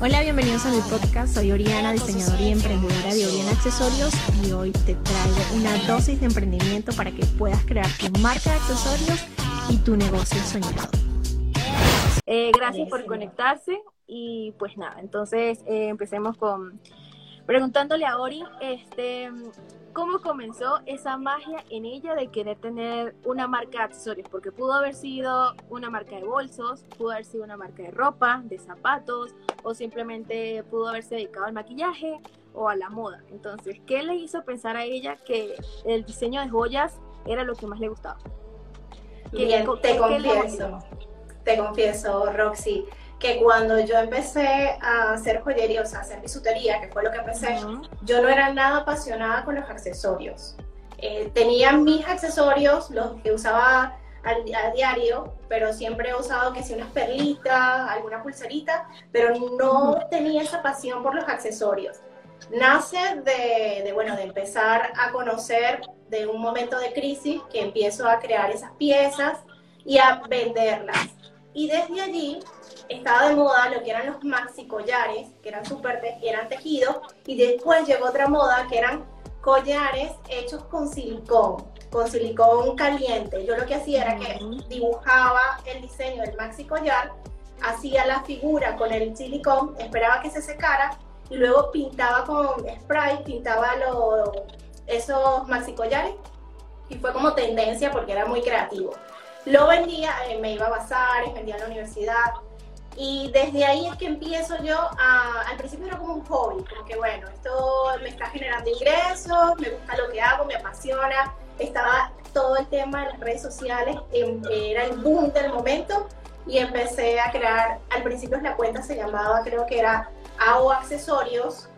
Hola, bienvenidos a mi podcast. Soy Oriana, diseñadora y emprendedora de Oriana Accesorios y hoy te traigo una dosis de emprendimiento para que puedas crear tu marca de accesorios y tu negocio soñado. Eh, gracias por conectarse y pues nada, entonces eh, empecemos con preguntándole a Ori, este, ¿cómo comenzó esa magia en ella de querer tener una marca de accesorios? Porque pudo haber sido una marca de bolsos, pudo haber sido una marca de ropa, de zapatos, o simplemente pudo haberse dedicado al maquillaje o a la moda. Entonces, ¿qué le hizo pensar a ella que el diseño de joyas era lo que más le gustaba? Bien, te confieso, te confieso, Roxy, que cuando yo empecé a hacer joyería, o sea, hacer bisutería, que fue lo que empecé, yo no era nada apasionada con los accesorios. Eh, tenía mis accesorios, los que usaba al, a diario, pero siempre he usado que si unas perlitas, alguna pulserita, pero no tenía esa pasión por los accesorios. Nace de, de, bueno, de empezar a conocer de un momento de crisis que empiezo a crear esas piezas y a venderlas. Y desde allí estaba de moda lo que eran los maxi collares, que eran súper, eran tejidos, y después llegó otra moda que eran collares hechos con silicón, con silicón caliente. Yo lo que hacía era que dibujaba el diseño del maxi collar, hacía la figura con el silicón, esperaba que se secara y luego pintaba con spray, pintaba los, esos maxi collares y fue como tendencia porque era muy creativo. Lo vendía, eh, me iba a bazares, vendía en la universidad, y desde ahí es que empiezo yo a, al principio era como un hobby, como que bueno, esto me está generando ingresos, me gusta lo que hago, me apasiona, estaba todo el tema de las redes sociales, era el boom del momento y empecé a crear, al principio la cuenta se llamaba, creo que era AO Accesorios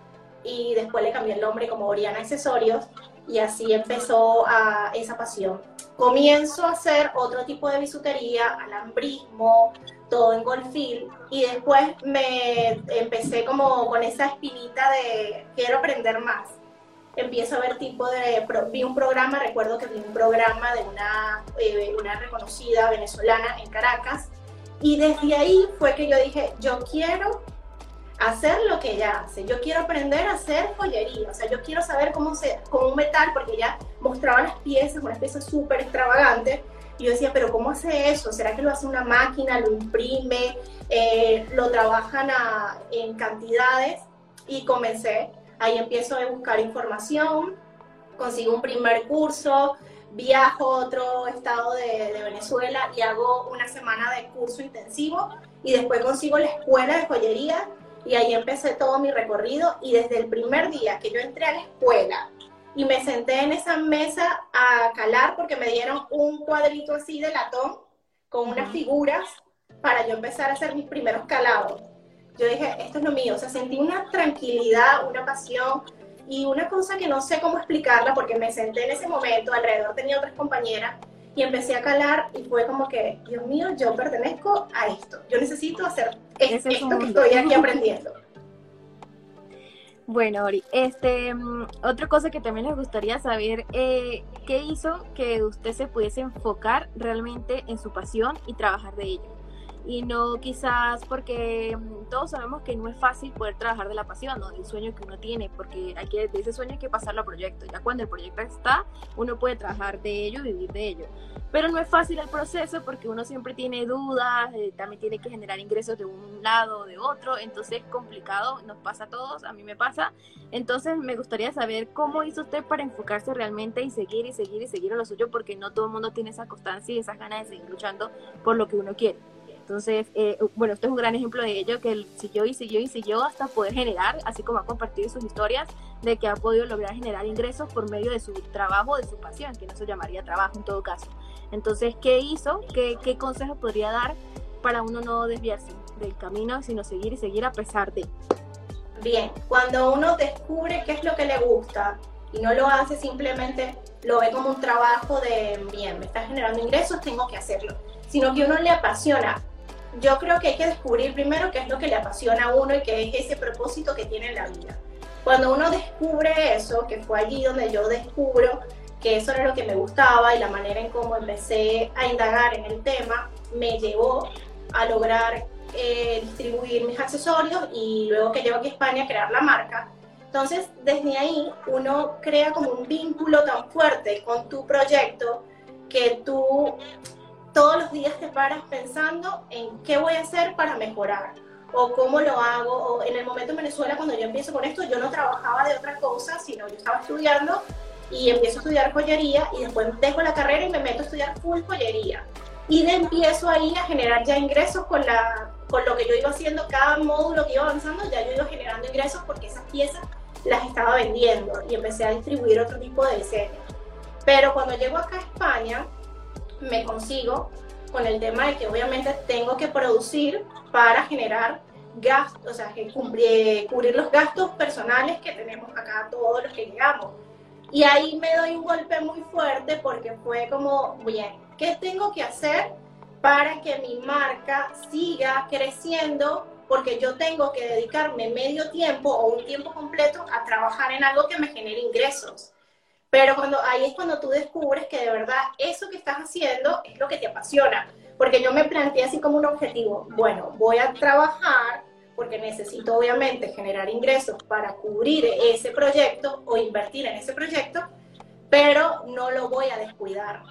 y después le cambié el nombre como Oriana Accesorios y así empezó a esa pasión. Comienzo a hacer otro tipo de bisutería, alambrismo, todo en golfil y después me empecé como con esa espinita de quiero aprender más. Empiezo a ver tipo de, vi un programa, recuerdo que vi un programa de una, eh, una reconocida venezolana en Caracas y desde ahí fue que yo dije, yo quiero hacer lo que ella hace, yo quiero aprender a hacer joyería, o sea, yo quiero saber cómo se, con un metal, porque ella mostraba las piezas, unas piezas súper extravagantes, yo decía, pero ¿cómo hace eso? ¿Será que lo hace una máquina, lo imprime, eh, lo trabajan en cantidades? Y comencé, ahí empiezo a buscar información, consigo un primer curso, viajo a otro estado de, de, Venezuela y hago una semana de curso intensivo y después consigo la escuela de joyería y ahí empecé todo mi recorrido y desde el primer día que yo entré a la escuela y me senté en esa mesa a calar porque me dieron un cuadrito así de latón con unas figuras para yo empezar a hacer mis primeros calados. Yo dije, esto es lo mío, o sea, sentí una tranquilidad, una pasión y una cosa que no sé cómo explicarla porque me senté en ese momento, alrededor tenía otras compañeras y empecé a calar y fue como que, Dios mío, yo pertenezco a esto, yo necesito hacer esto que estoy aquí aprendiendo. Bueno, Ori, este, mm, otra cosa que también les gustaría saber, eh, ¿qué hizo que usted se pudiese enfocar realmente en su pasión y trabajar de ello? Y no quizás porque mm, todos sabemos que no es fácil poder trabajar de la pasión, ¿no? del sueño que uno tiene, porque hay que, de ese sueño hay que pasarlo a proyecto. Ya cuando el proyecto está, uno puede trabajar de ello, vivir de ello. Pero no es fácil el proceso porque uno siempre tiene dudas, eh, también tiene que generar ingresos de un lado o de otro, entonces es complicado, nos pasa a todos, a mí me pasa. Entonces me gustaría saber cómo hizo usted para enfocarse realmente y seguir y seguir y seguir a lo suyo porque no todo el mundo tiene esa constancia y esas ganas de seguir luchando por lo que uno quiere. Entonces, eh, bueno, esto es un gran ejemplo de ello, que él siguió y siguió y siguió hasta poder generar, así como ha compartido sus historias, de que ha podido lograr generar ingresos por medio de su trabajo, de su pasión, que no se llamaría trabajo en todo caso. Entonces, ¿qué hizo? ¿Qué, qué consejo podría dar para uno no desviarse del camino, sino seguir y seguir a pesar de? Bien, cuando uno descubre qué es lo que le gusta y no lo hace simplemente, lo ve como un trabajo de, bien, me está generando ingresos, tengo que hacerlo, sino que uno le apasiona yo creo que hay que descubrir primero qué es lo que le apasiona a uno y qué es ese propósito que tiene en la vida. Cuando uno descubre eso, que fue allí donde yo descubro que eso era lo que me gustaba y la manera en cómo empecé a indagar en el tema, me llevó a lograr eh, distribuir mis accesorios y luego que llego aquí a España crear la marca. Entonces, desde ahí uno crea como un vínculo tan fuerte con tu proyecto que tú todos los días te paras pensando en qué voy a hacer para mejorar o cómo lo hago. O en el momento en Venezuela, cuando yo empiezo con esto, yo no trabajaba de otra cosa, sino yo estaba estudiando y empiezo a estudiar joyería y después dejo la carrera y me meto a estudiar full joyería. Y de empiezo ahí a generar ya ingresos con, la, con lo que yo iba haciendo, cada módulo que iba avanzando, ya yo iba generando ingresos porque esas piezas las estaba vendiendo y empecé a distribuir otro tipo de diseño. Pero cuando llego acá a España, me consigo con el tema de que obviamente tengo que producir para generar gastos, o sea, que cubrir, cubrir los gastos personales que tenemos acá todos los que llegamos. Y ahí me doy un golpe muy fuerte porque fue como, bien, ¿qué tengo que hacer para que mi marca siga creciendo? Porque yo tengo que dedicarme medio tiempo o un tiempo completo a trabajar en algo que me genere ingresos. Pero cuando, ahí es cuando tú descubres que de verdad eso que estás haciendo es lo que te apasiona. Porque yo me planteé así como un objetivo, bueno, voy a trabajar porque necesito obviamente generar ingresos para cubrir ese proyecto o invertir en ese proyecto, pero no lo voy a descuidar.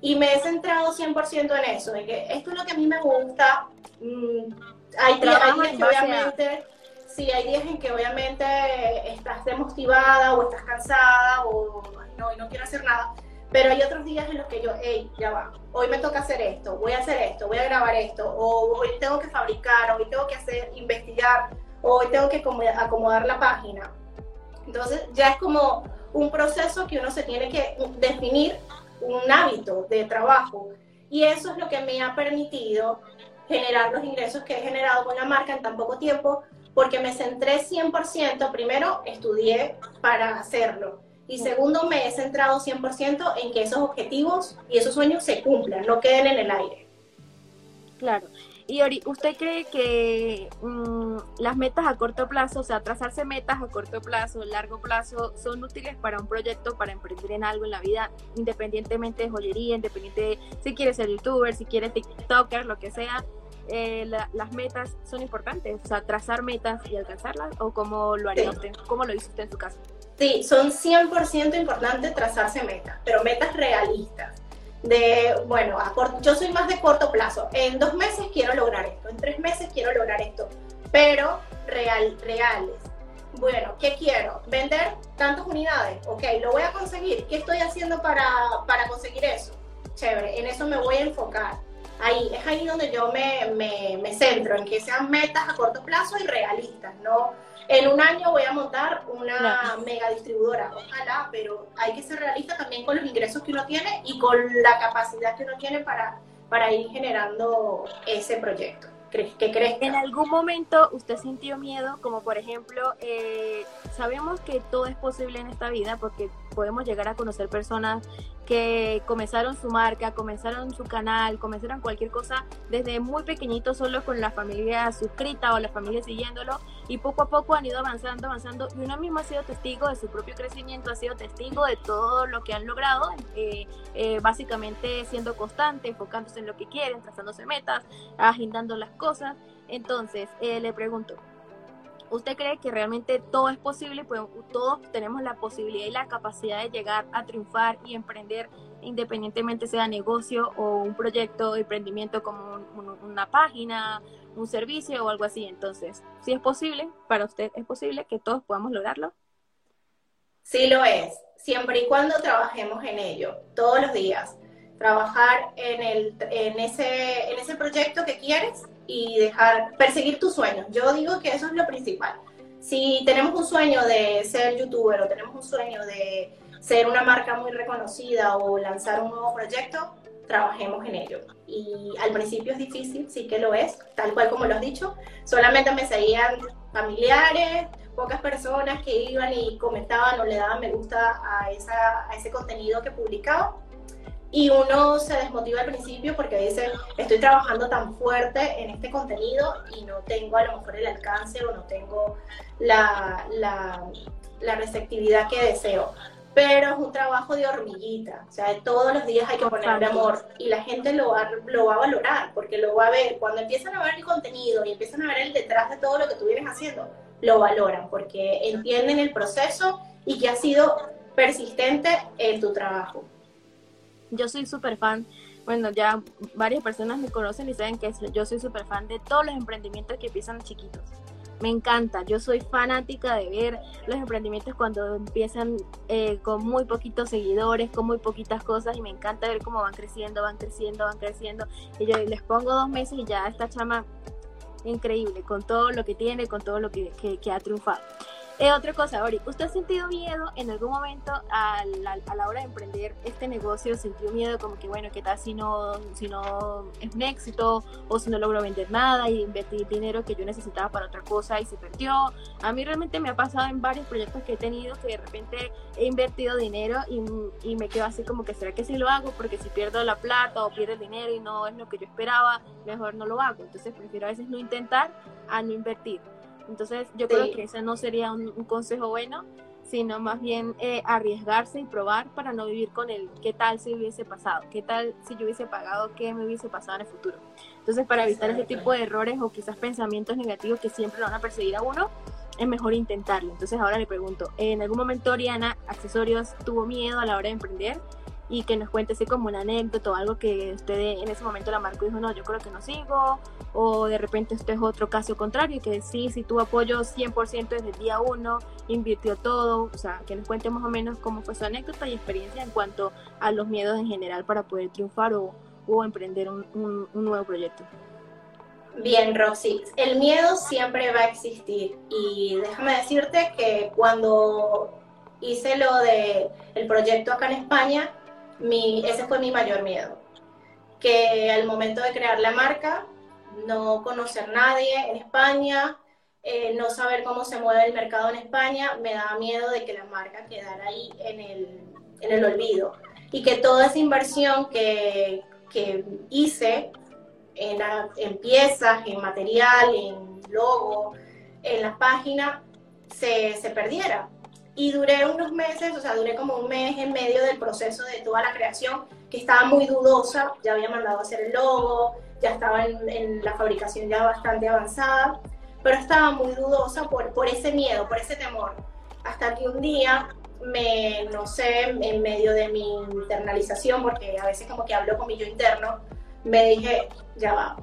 Y me he centrado 100% en eso, en que esto es lo que a mí me gusta. Mm, hay, días que obviamente, sí, hay días en que obviamente estás demotivada o estás cansada o no, y no quiero hacer nada. Pero hay otros días en los que yo, hey, ya va, hoy me toca hacer esto, voy a hacer esto, voy a grabar esto, o hoy tengo que fabricar, hoy tengo que hacer, investigar, o hoy tengo que acomodar la página. Entonces ya es como un proceso que uno se tiene que definir un hábito de trabajo. Y eso es lo que me ha permitido generar los ingresos que he generado con la marca en tan poco tiempo, porque me centré 100%, primero estudié para hacerlo y segundo, me he centrado 100% en que esos objetivos y esos sueños se cumplan, no queden en el aire. Claro. Y Ori, ¿usted cree que mm, las metas a corto plazo, o sea, trazarse metas a corto plazo, largo plazo, son útiles para un proyecto, para emprender en algo en la vida, independientemente de joyería, independiente de si quieres ser youtuber, si quieres TikToker, lo que sea? Eh, las metas son importantes, o sea, trazar metas y alcanzarlas, o cómo lo haría usted, cómo lo hizo usted en su caso. Sí, son 100% importantes trazarse metas, pero metas realistas. De, bueno, yo soy más de corto plazo. En dos meses quiero lograr esto, en tres meses quiero lograr esto, pero real, reales. Bueno, ¿qué quiero? Vender tantas unidades. Ok, lo voy a conseguir. ¿Qué estoy haciendo para, para conseguir eso? Chévere, en eso me voy a enfocar. Ahí, es ahí donde yo me, me, me centro, en que sean metas a corto plazo y realistas, ¿no? en un año voy a montar una mega distribuidora, ojalá, pero hay que ser realista también con los ingresos que uno tiene y con la capacidad que uno tiene para, para ir generando ese proyecto. ¿Qué crees? ¿En algún momento usted sintió miedo? Como por ejemplo, eh, sabemos que todo es posible en esta vida porque podemos llegar a conocer personas que comenzaron su marca, comenzaron su canal, comenzaron cualquier cosa desde muy pequeñito solo con la familia suscrita o la familia siguiéndolo y poco a poco han ido avanzando, avanzando y uno mismo ha sido testigo de su propio crecimiento, ha sido testigo de todo lo que han logrado, eh, eh, básicamente siendo constante, enfocándose en lo que quieren, trazándose metas, agendando las cosas. Entonces, eh, le pregunto, ¿Usted cree que realmente todo es posible? Pues todos tenemos la posibilidad y la capacidad de llegar a triunfar y emprender independientemente sea negocio o un proyecto de emprendimiento como una página, un servicio o algo así. Entonces, si es posible, para usted es posible que todos podamos lograrlo. Sí lo es, siempre y cuando trabajemos en ello, todos los días. Trabajar en, el, en, ese, en ese proyecto que quieres y dejar, perseguir tus sueños. Yo digo que eso es lo principal. Si tenemos un sueño de ser youtuber o tenemos un sueño de ser una marca muy reconocida o lanzar un nuevo proyecto, trabajemos en ello. Y al principio es difícil, sí que lo es, tal cual como lo has dicho. Solamente me seguían familiares, pocas personas que iban y comentaban o le daban me gusta a, esa, a ese contenido que publicaba y uno se desmotiva al principio porque dice, estoy trabajando tan fuerte en este contenido y no tengo a lo mejor el alcance o no tengo la, la, la receptividad que deseo. pero es un trabajo de hormiguita, o sea, todos los días hay que ponerle amor y la gente lo va, lo va a valorar porque lo va a ver, cuando empiezan a ver el contenido y empiezan a ver el detrás de todo lo que tú vienes haciendo, lo valoran porque entienden el proceso y que ha sido persistente en tu trabajo. Yo soy súper fan, bueno, ya varias personas me conocen y saben que yo soy súper fan de todos los emprendimientos que empiezan chiquitos me encanta. Yo soy fanática de ver los emprendimientos cuando empiezan eh, con muy poquitos seguidores, con muy poquitas cosas y me encanta ver cómo van creciendo, van creciendo, van creciendo. Y yo les pongo dos meses y ya esta chama increíble, con todo lo que tiene, con todo lo que, que ha triunfado. Eh, otra cosa, Ori, ¿usted ha sentido miedo en algún momento a la, hora de emprender este negocio? ¿Sintió miedo como que, bueno, qué tal si no, si no es un éxito o si no logro vender nada y invertir dinero que yo necesitaba para otra cosa y se perdió? A mí realmente me ha pasado en varios proyectos que he tenido que de repente he invertido dinero y, y me quedo así como que, ¿será que sí lo hago? Porque si pierdo la plata o pierdo el dinero y no es lo que yo esperaba, mejor no lo hago. Entonces prefiero a veces no intentar a no invertir. Entonces yo creo que ese no sería un, consejo bueno, sino más bien eh, arriesgarse y probar para no vivir con el qué tal si hubiese pasado, qué tal si yo hubiese pagado, qué me hubiese pasado en el futuro. Entonces para evitar ese tipo de errores o quizás pensamientos negativos que siempre lo van a perseguir a uno, es mejor intentarlo. Entonces ahora le pregunto, ¿en algún momento Oriana Accesorios tuvo miedo a la hora de emprender? Y que nos cuente así como una anécdota o algo que usted en ese momento la marcó y dijo, no, yo creo que no sigo, o de repente este es otro caso contrario, que sí, sí tuvo apoyo 100% desde el día uno, invirtió todo, o sea, que nos cuente más o menos cómo fue su anécdota y experiencia en cuanto a los miedos en general para poder triunfar o, o emprender un, un, nuevo proyecto. Bien, Roxy, el miedo siempre va a existir y déjame decirte que cuando hice lo de el proyecto acá en España, ese fue mi mayor miedo. Que al momento de crear la marca, no conocer nadie en España, eh, no saber cómo se mueve el mercado en España, me daba miedo de que la marca quedara ahí en el, en el olvido. Y que toda esa inversión que, que hice en, en, piezas, en material, en logo, en la página, se, se perdiera y duré unos meses, o sea, duré como un mes en medio del proceso de toda la creación, que estaba muy dudosa, ya había mandado a hacer el logo, ya estaba en, la fabricación ya bastante avanzada, pero estaba muy dudosa por, por ese miedo, por ese temor, hasta que un día me, no sé, en medio de mi internalización, porque a veces como que hablo con mi yo interno, me dije, ya va,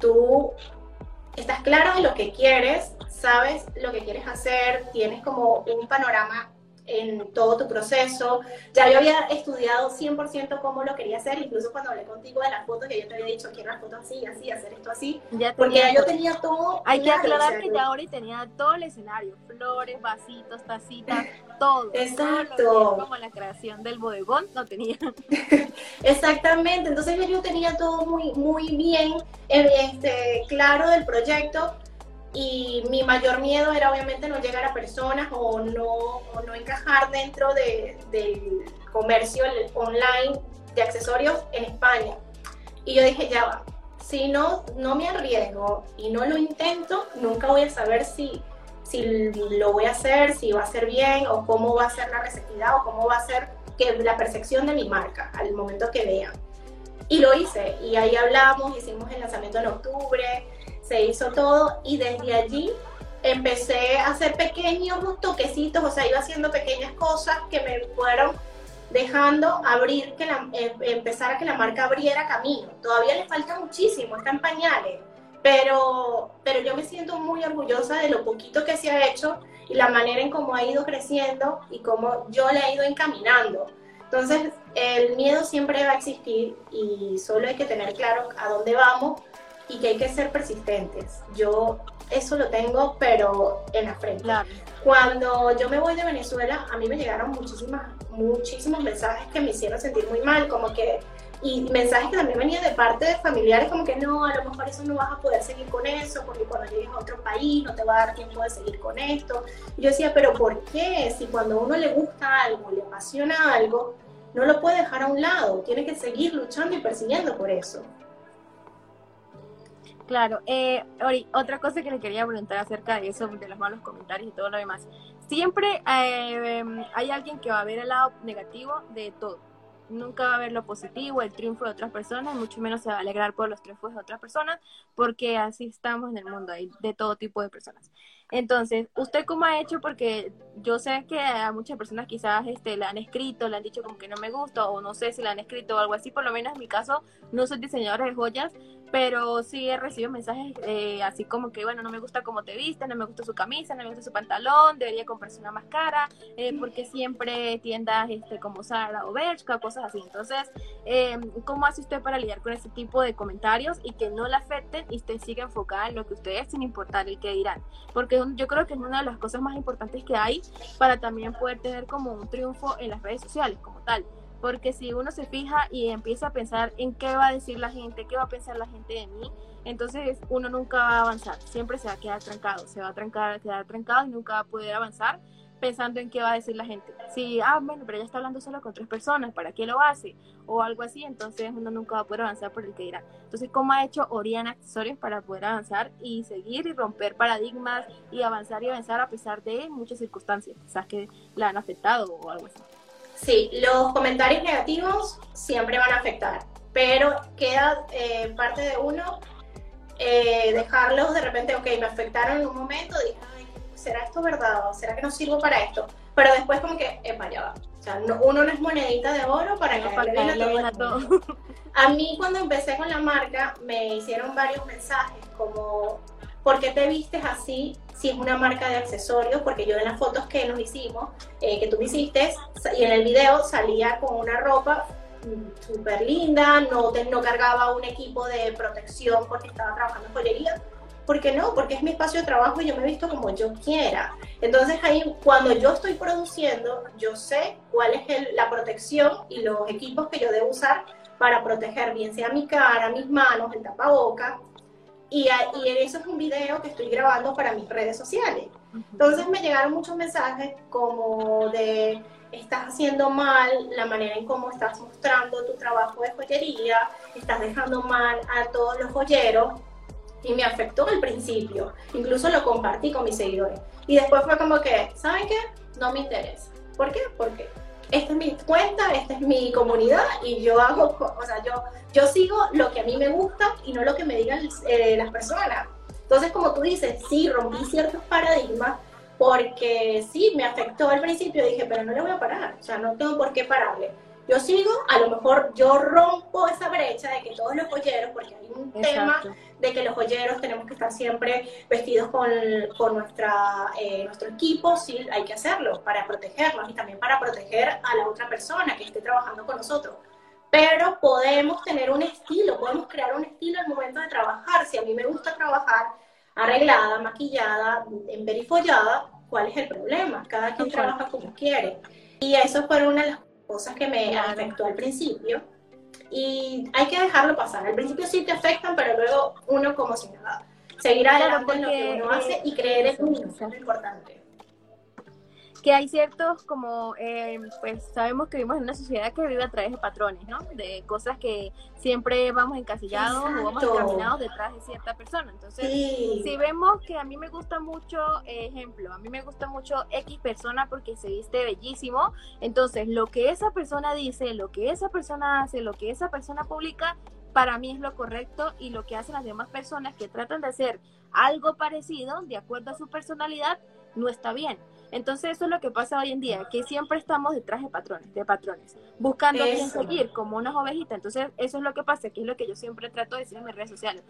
tú estás claro de lo que quieres, sabes lo que quieres hacer, tienes como un panorama en todo tu proceso. Ya yo había estudiado 100% cómo lo quería hacer, incluso cuando hablé contigo de las fotos, que yo te había dicho, quiero las fotos así, así, hacer esto así, porque ya yo tenía todo. Hay que aclarar que ya ahora tenía todo el escenario, flores, vasitos, tacitas, todo. Exacto. como la creación del bodegón, lo tenía. Exactamente, entonces yo tenía todo muy, muy bien eh, este, claro del proyecto y mi mayor miedo era obviamente no llegar a personas o no, no encajar dentro de, del comercio online de accesorios en España. Y yo dije, ya va, si no, no me arriesgo y no lo intento, nunca voy a saber si, si lo voy a hacer, si va a ser bien o cómo va a ser la receptividad o cómo va a ser que, la percepción de mi marca al momento que vean. Y lo hice y ahí hablamos, hicimos el lanzamiento en octubre, se hizo todo y desde allí empecé a hacer pequeños toquecitos, o sea, iba haciendo pequeñas cosas que me fueron dejando abrir, que la, em, empezar a que la marca abriera camino. Todavía le falta muchísimo, está en pañales, pero, pero yo me siento muy orgullosa de lo poquito que se ha hecho y la manera en cómo ha ido creciendo y cómo yo le he ido encaminando. Entonces, el miedo siempre va a existir y solo hay que tener claro a dónde vamos y que hay que ser persistentes. Yo eso lo tengo, pero en la frente. Cuando yo me voy de Venezuela, a mí me llegaron muchísimas, muchísimos mensajes que me hicieron sentir muy mal, como que, y mensajes que también venían de parte de familiares, como que no, a lo mejor eso no vas a poder seguir con eso, porque cuando llegues a otro país no te va a dar tiempo de seguir con esto. Y yo decía, pero ¿por qué? Si cuando a uno le gusta algo, le apasiona algo, no lo puede dejar a un lado, tiene que seguir luchando y persiguiendo por eso. Claro, eh, Ori, otra cosa que le quería preguntar acerca de eso, de los malos comentarios y todo lo demás. Siempre eh, hay alguien que va a ver el lado negativo de todo. Nunca va a ver lo positivo, el triunfo de otras personas, mucho menos se va a alegrar por los triunfos de otras personas, porque así estamos en el mundo, hay de todo tipo de personas. Entonces, ¿usted cómo ha hecho? Porque yo sé que a muchas personas quizás este, le han escrito, le han dicho como que no me gusta, o no sé si le han escrito o algo así, por lo menos en mi caso, no soy diseñadora de joyas, pero sí he recibido mensajes eh, así como que, bueno, no me gusta cómo te viste, no me gusta su camisa, no me gusta su pantalón, debería comprarse una más cara, eh, porque siempre tiendas este, como Zara o Bershka, cosas así. Entonces, eh, ¿cómo hace usted para lidiar con ese tipo de comentarios y que no le afecten y usted siga enfocada en lo que usted es sin importar el que dirán? Porque yo creo que es una de las cosas más importantes que hay para también poder tener como un triunfo en las redes sociales como tal porque si uno se fija y empieza a pensar en qué va a decir la gente, qué va a pensar la gente de mí, entonces uno nunca va a avanzar, siempre se va a quedar trancado, se va a trancar, quedar trancado y nunca va a poder avanzar pensando en qué va a decir la gente. Si, ah, bueno, pero ella está hablando solo con tres personas, ¿para qué lo hace? O algo así, entonces uno nunca va a poder avanzar por el que dirá. Entonces, ¿cómo ha hecho Oriana Accesorios para poder avanzar y seguir y romper paradigmas y avanzar y avanzar a pesar de muchas circunstancias, quizás que la han afectado o algo así? Sí, los comentarios negativos siempre van a afectar, pero queda eh, parte de uno eh, dejarlos de repente, ok, me afectaron en un momento, dije, Ay, ¿será esto verdad? ¿O ¿Será que no sirvo para esto? Pero después como que, epa, ya va. O sea, uno no es monedita de oro para no, a todo. A mí cuando empecé con la marca me hicieron varios mensajes como, ¿por qué te vistes así si es una marca de accesorios? Porque yo en las fotos que nos hicimos, eh, que tú me hiciste, y en el video salía con una ropa mm, súper linda, no, no cargaba un equipo de protección porque estaba trabajando en joyería. ¿Por qué no? Porque es mi espacio de trabajo y yo me visto como yo quiera. Entonces ahí, cuando yo estoy produciendo, yo sé cuál es la protección y los equipos que yo debo usar para proteger bien sea mi cara, mis manos, el tapaboca, y, y, eso es un video que estoy grabando para mis redes sociales. Entonces me llegaron muchos mensajes como de estás haciendo mal la manera en cómo estás mostrando tu trabajo de joyería, estás dejando mal a todos los joyeros y me afectó al principio. Incluso lo compartí con mis seguidores. Y después fue como que, ¿saben qué? No me interesa. ¿Por qué? Porque esta es mi cuenta, esta es mi comunidad y yo hago, o sea, yo, yo sigo lo que a mí me gusta y no lo que me digan eh, las personas. Entonces, como tú dices, sí, rompí ciertos paradigmas porque sí, me afectó al principio, dije, pero no le voy a parar, o sea, no tengo por qué pararle. Yo sigo, a lo mejor yo rompo esa brecha de que todos los joyeros, porque hay un tema de que los joyeros tenemos que estar siempre vestidos con, con nuestra, eh, nuestro equipo, sí, hay que hacerlo para protegernos y también para proteger a la otra persona que esté trabajando con nosotros. Pero podemos tener un estilo, podemos crear un estilo al momento de trabajar. Si a mí me gusta trabajar arreglada, maquillada, emperifollada, ¿cuál es el problema? Cada quien trabaja como quiere. Y eso fue una de las cosas que me afectó al principio. Y hay que dejarlo pasar. Al principio sí te afectan, pero luego uno como si nada. Seguir adelante en lo que uno hace y creer en uno, es lo importante que hay ciertos como, eh, pues sabemos que vivimos en una sociedad que vive a través de patrones, ¿no? De cosas que siempre vamos encasillados o vamos encaminados detrás de cierta persona. Entonces, si vemos que a mí me gusta mucho, ejemplo, a mí me gusta mucho X persona porque se viste bellísimo, entonces lo que esa persona dice, lo que esa persona hace, lo que esa persona publica, para mí es lo correcto y lo que hacen las demás personas que tratan de hacer algo parecido de acuerdo a su personalidad no está bien. Entonces eso es lo que pasa hoy en día, que siempre estamos detrás de patrones, de patrones, buscando quién seguir como unas ovejitas. Entonces eso es lo que pasa, que es lo que yo siempre trato de decir en mis redes sociales,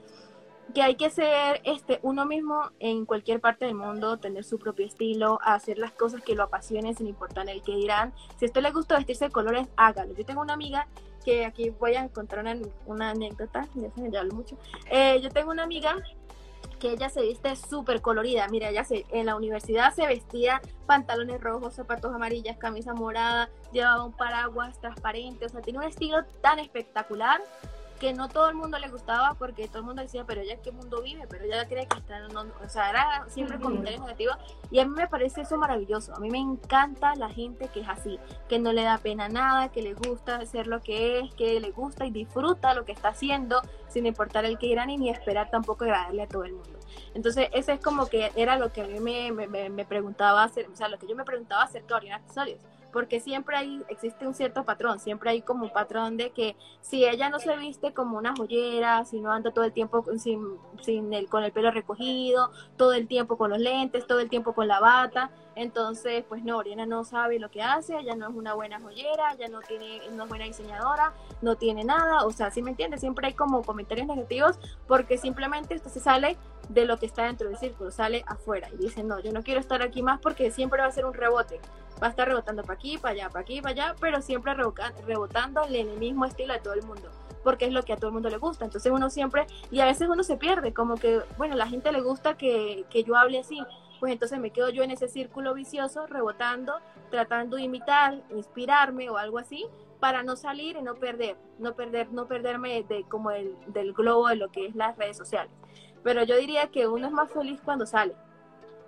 que hay que ser este uno mismo en cualquier parte del mundo, tener su propio estilo, hacer las cosas que lo apasionen sin importar el que dirán. Si a usted le gusta vestirse de colores, hágalo. Yo tengo una amiga que aquí voy a encontrar una, anécdota, ya se me mucho. Eh, yo tengo una amiga que ella se viste súper colorida. Mira, ella se, en la universidad se vestía pantalones rojos, zapatos amarillas, camisa morada, llevaba un paraguas transparente, o sea, tiene un estilo tan espectacular que no todo el mundo le gustaba porque todo el mundo decía, pero ella qué mundo vive, pero ella cree que está, no, o sea, era siempre comentarios negativos. Y a mí me parece eso maravilloso, a mí me encanta la gente que es así, que no le da pena nada, que le gusta hacer lo que es, que le gusta y disfruta lo que está haciendo sin importar el que irán y ni esperar tampoco agradarle a todo el mundo. Entonces, ese es como que era lo que a mí me, me, me preguntaba o sea, lo que yo me preguntaba acerca de Oriana Accesorios porque siempre hay, existe un cierto patrón, siempre hay como un patrón de que si ella no se viste como una joyera, si no anda todo el tiempo sin, sin el, con el pelo recogido, todo el tiempo con los lentes, todo el tiempo con la bata, entonces pues no, Oriana no sabe lo que hace, ella no es una buena joyera, ella no, tiene, no es buena diseñadora, no tiene nada, o sea, si me entiendes? Siempre hay como comentarios negativos porque simplemente esto se sale de lo que está dentro del círculo, sale afuera y dice, no, yo no quiero estar aquí más porque siempre va a ser un rebote va a estar rebotando para aquí, para allá, para aquí, para allá, pero siempre rebotando en el mismo estilo de todo el mundo, porque es lo que a todo el mundo le gusta. Entonces uno siempre, y a veces uno se pierde, como que, bueno, la gente le gusta que, que yo hable así, pues entonces me quedo yo en ese círculo vicioso, rebotando, tratando de imitar, inspirarme o algo así, para no salir y no perder, no perder, no perderme de como el, del globo de lo que es las redes sociales. Pero yo diría que uno es más feliz cuando sale,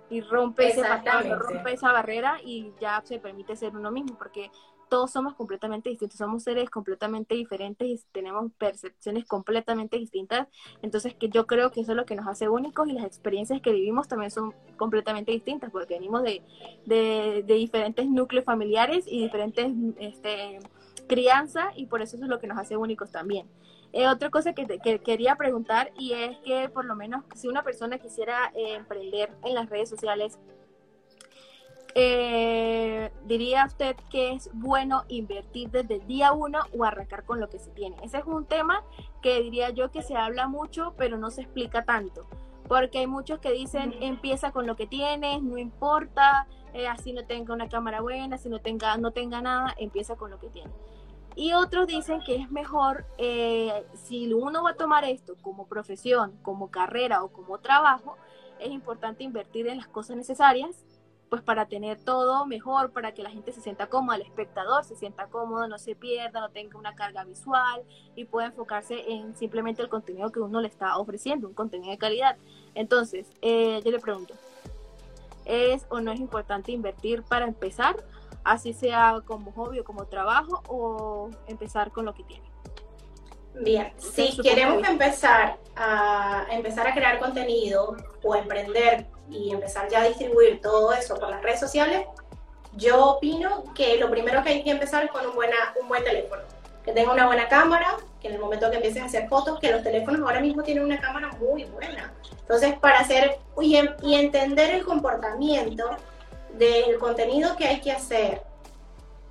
y rompe ese rompe esa barrera y ya se permite ser uno mismo, porque todos somos completamente distintos, somos seres completamente diferentes y tenemos percepciones completamente distintas. Entonces, que yo creo que eso es lo que nos hace únicos y las experiencias que vivimos también son completamente distintas, porque venimos de, de, de diferentes núcleos familiares y diferentes este, crianza y por eso eso es lo que nos hace únicos también. Eh, otra cosa que, quería preguntar y es que por lo menos si una persona quisiera eh, emprender en las redes sociales, eh, diría usted que es bueno invertir desde el día uno o arrancar con lo que se tiene. Ese es un tema que diría yo que se habla mucho, pero no se explica tanto. Porque hay muchos que dicen empieza con lo que tienes, no importa, así no tenga una cámara buena, si no tenga, no tenga nada, empieza con lo que tienes. Y otros dicen que es mejor, eh, si uno va a tomar esto como profesión, como carrera o como trabajo, es importante invertir en las cosas necesarias, pues para tener todo mejor, para que la gente se sienta cómoda, el espectador se sienta cómodo, no se pierda, no tenga una carga visual y pueda enfocarse en simplemente el contenido que uno le está ofreciendo, un contenido de calidad. Entonces, eh, yo le pregunto, ¿es o no es importante invertir para empezar? Así sea como hobby o como trabajo o empezar con lo que tiene. Bien, si queremos empezar a empezar a crear contenido o emprender y empezar ya a distribuir todo eso por las redes sociales, yo opino que lo primero que hay que empezar es con un, buena, un buen teléfono, que tenga una buena cámara, que en el momento que empieces a hacer fotos, que los teléfonos ahora mismo tienen una cámara muy buena. Entonces, para hacer y, y entender el comportamiento del contenido que hay que hacer.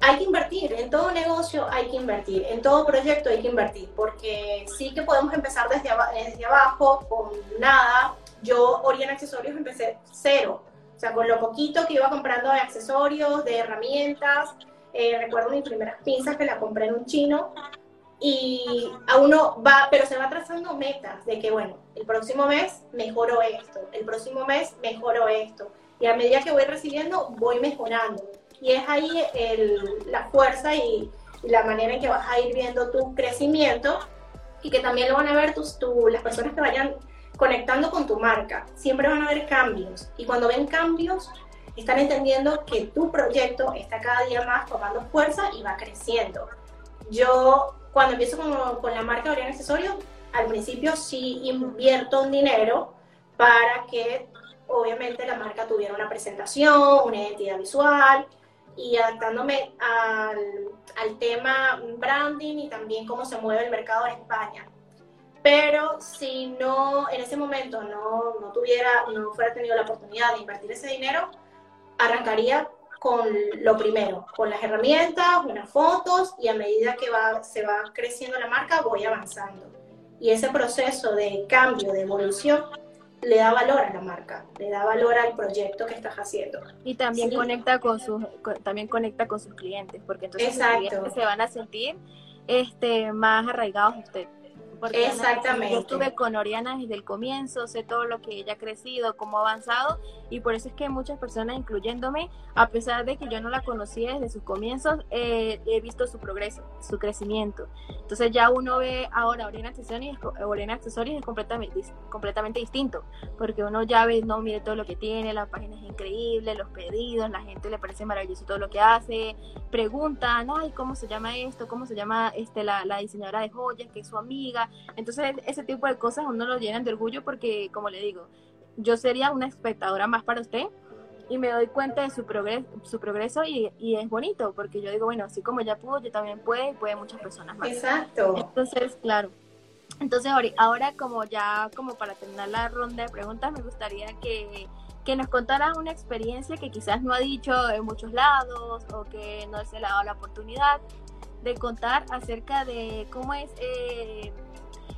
Hay que invertir, en todo negocio hay que invertir, en todo proyecto hay que invertir, porque sí que podemos empezar desde, desde abajo, con nada. Yo, Oriana Accesorios, empecé cero, o sea, con lo poquito que iba comprando de accesorios, de herramientas. Eh, recuerdo mis primeras pinzas que la compré en un chino, y a uno va, pero se va trazando metas de que, bueno, el próximo mes mejoro esto, el próximo mes mejoro esto y a medida que voy recibiendo, voy mejorando. Y es ahí el, la fuerza y, la manera en que vas a ir viendo tu crecimiento y que también lo van a ver tus, las personas que vayan conectando con tu marca. Siempre van a ver cambios y cuando ven cambios están entendiendo que tu proyecto está cada día más tomando fuerza y va creciendo. Yo cuando empiezo con, con la marca Oriana Accesorios, al principio sí invierto un dinero para que obviamente la marca tuviera una presentación, una identidad visual y adaptándome al, al tema branding y también cómo se mueve el mercado en España. Pero si no, en ese momento no, no tuviera, no fuera tenido la oportunidad de invertir ese dinero, arrancaría con lo primero, con las herramientas, unas fotos y a medida que va, se va creciendo la marca voy avanzando. Y ese proceso de cambio, de evolución, le da valor a la marca, le da valor al proyecto que estás haciendo. Y también conecta con sus también conecta con sus clientes, porque entonces sus clientes se van a sentir este más arraigados a usted. Porque Exactamente. yo estuve con Oriana desde el comienzo, sé todo lo que ella ha crecido, cómo ha avanzado, y por eso es que muchas personas, incluyéndome, a pesar de que yo no la conocía desde sus comienzos, eh, he visto su progreso, su crecimiento. Entonces ya uno ve ahora Oriana Accesorios, Oriana Accesorios es completamente, completamente distinto, porque uno ya ve, no, mire todo lo que tiene, la página es increíble, los pedidos, la gente le parece maravilloso todo lo que hace, preguntan, ay, ¿cómo se llama esto? ¿Cómo se llama este, la, la diseñadora de joyas, que es su amiga? Entonces ese tipo de cosas uno lo llenan de orgullo porque, como le digo, yo sería una espectadora más para usted y me doy cuenta de su progreso, su progreso y, y, es bonito porque yo digo, bueno, así como ella pudo, yo también puedo y puede muchas personas más. Exacto. Entonces, claro. Entonces, ahora como ya, como para terminar la ronda de preguntas, me gustaría que, que nos contara una experiencia que quizás no ha dicho en muchos lados o que no se le ha dado la oportunidad de contar acerca de cómo es... Eh,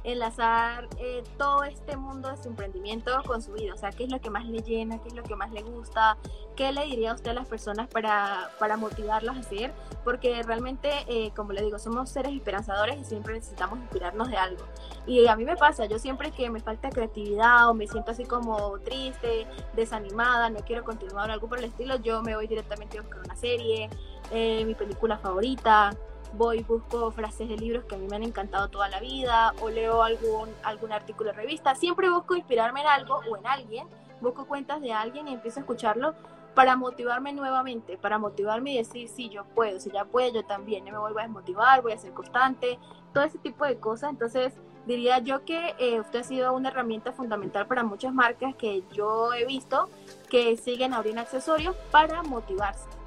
enlazar eh, todo este mundo de su emprendimiento con su vida, o sea, qué es lo que más le llena, qué es lo que más le gusta, qué le diría a usted a las personas para, para motivarlas a hacer, porque realmente, eh, como le digo, somos seres esperanzadores y siempre necesitamos inspirarnos de algo. Y a mí me pasa, yo siempre que me falta creatividad o me siento así como triste, desanimada, no quiero continuar algo por el estilo, yo me voy directamente a buscar una serie, eh, mi película favorita, voy, busco frases de libros que a mí me han encantado toda la vida o leo algún, algún artículo de revista. Siempre busco inspirarme en algo o en alguien, busco cuentas de alguien y empiezo a escucharlo para motivarme nuevamente, para motivarme y decir, sí, yo puedo, si ya puedo, yo también, no me vuelvo a desmotivar, voy a ser constante, todo ese tipo de cosas. Entonces, diría yo que eh, usted ha sido una herramienta fundamental para muchas marcas que yo he visto que siguen abriendo accesorios para motivarse